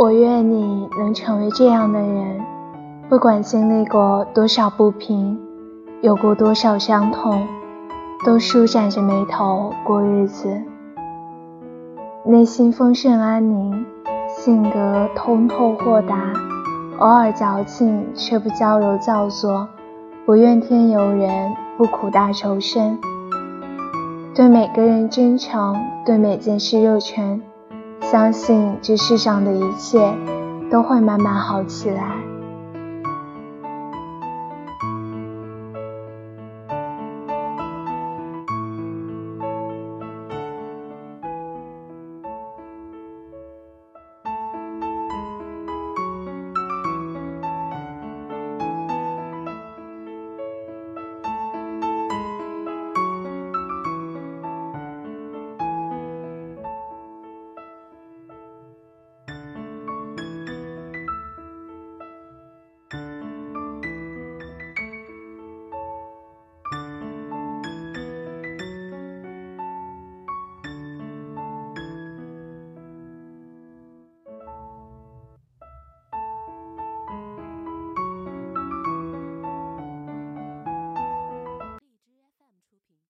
我愿你能成为这样的人，不管经历过多少不平，有过多少伤痛，都舒展着眉头过日子，内心丰盛安宁，性格通透豁达，偶尔矫情却不娇柔造作，不怨天尤人，不苦大仇深，对每个人真诚，对每件事热忱。相信这世上的一切都会慢慢好起来。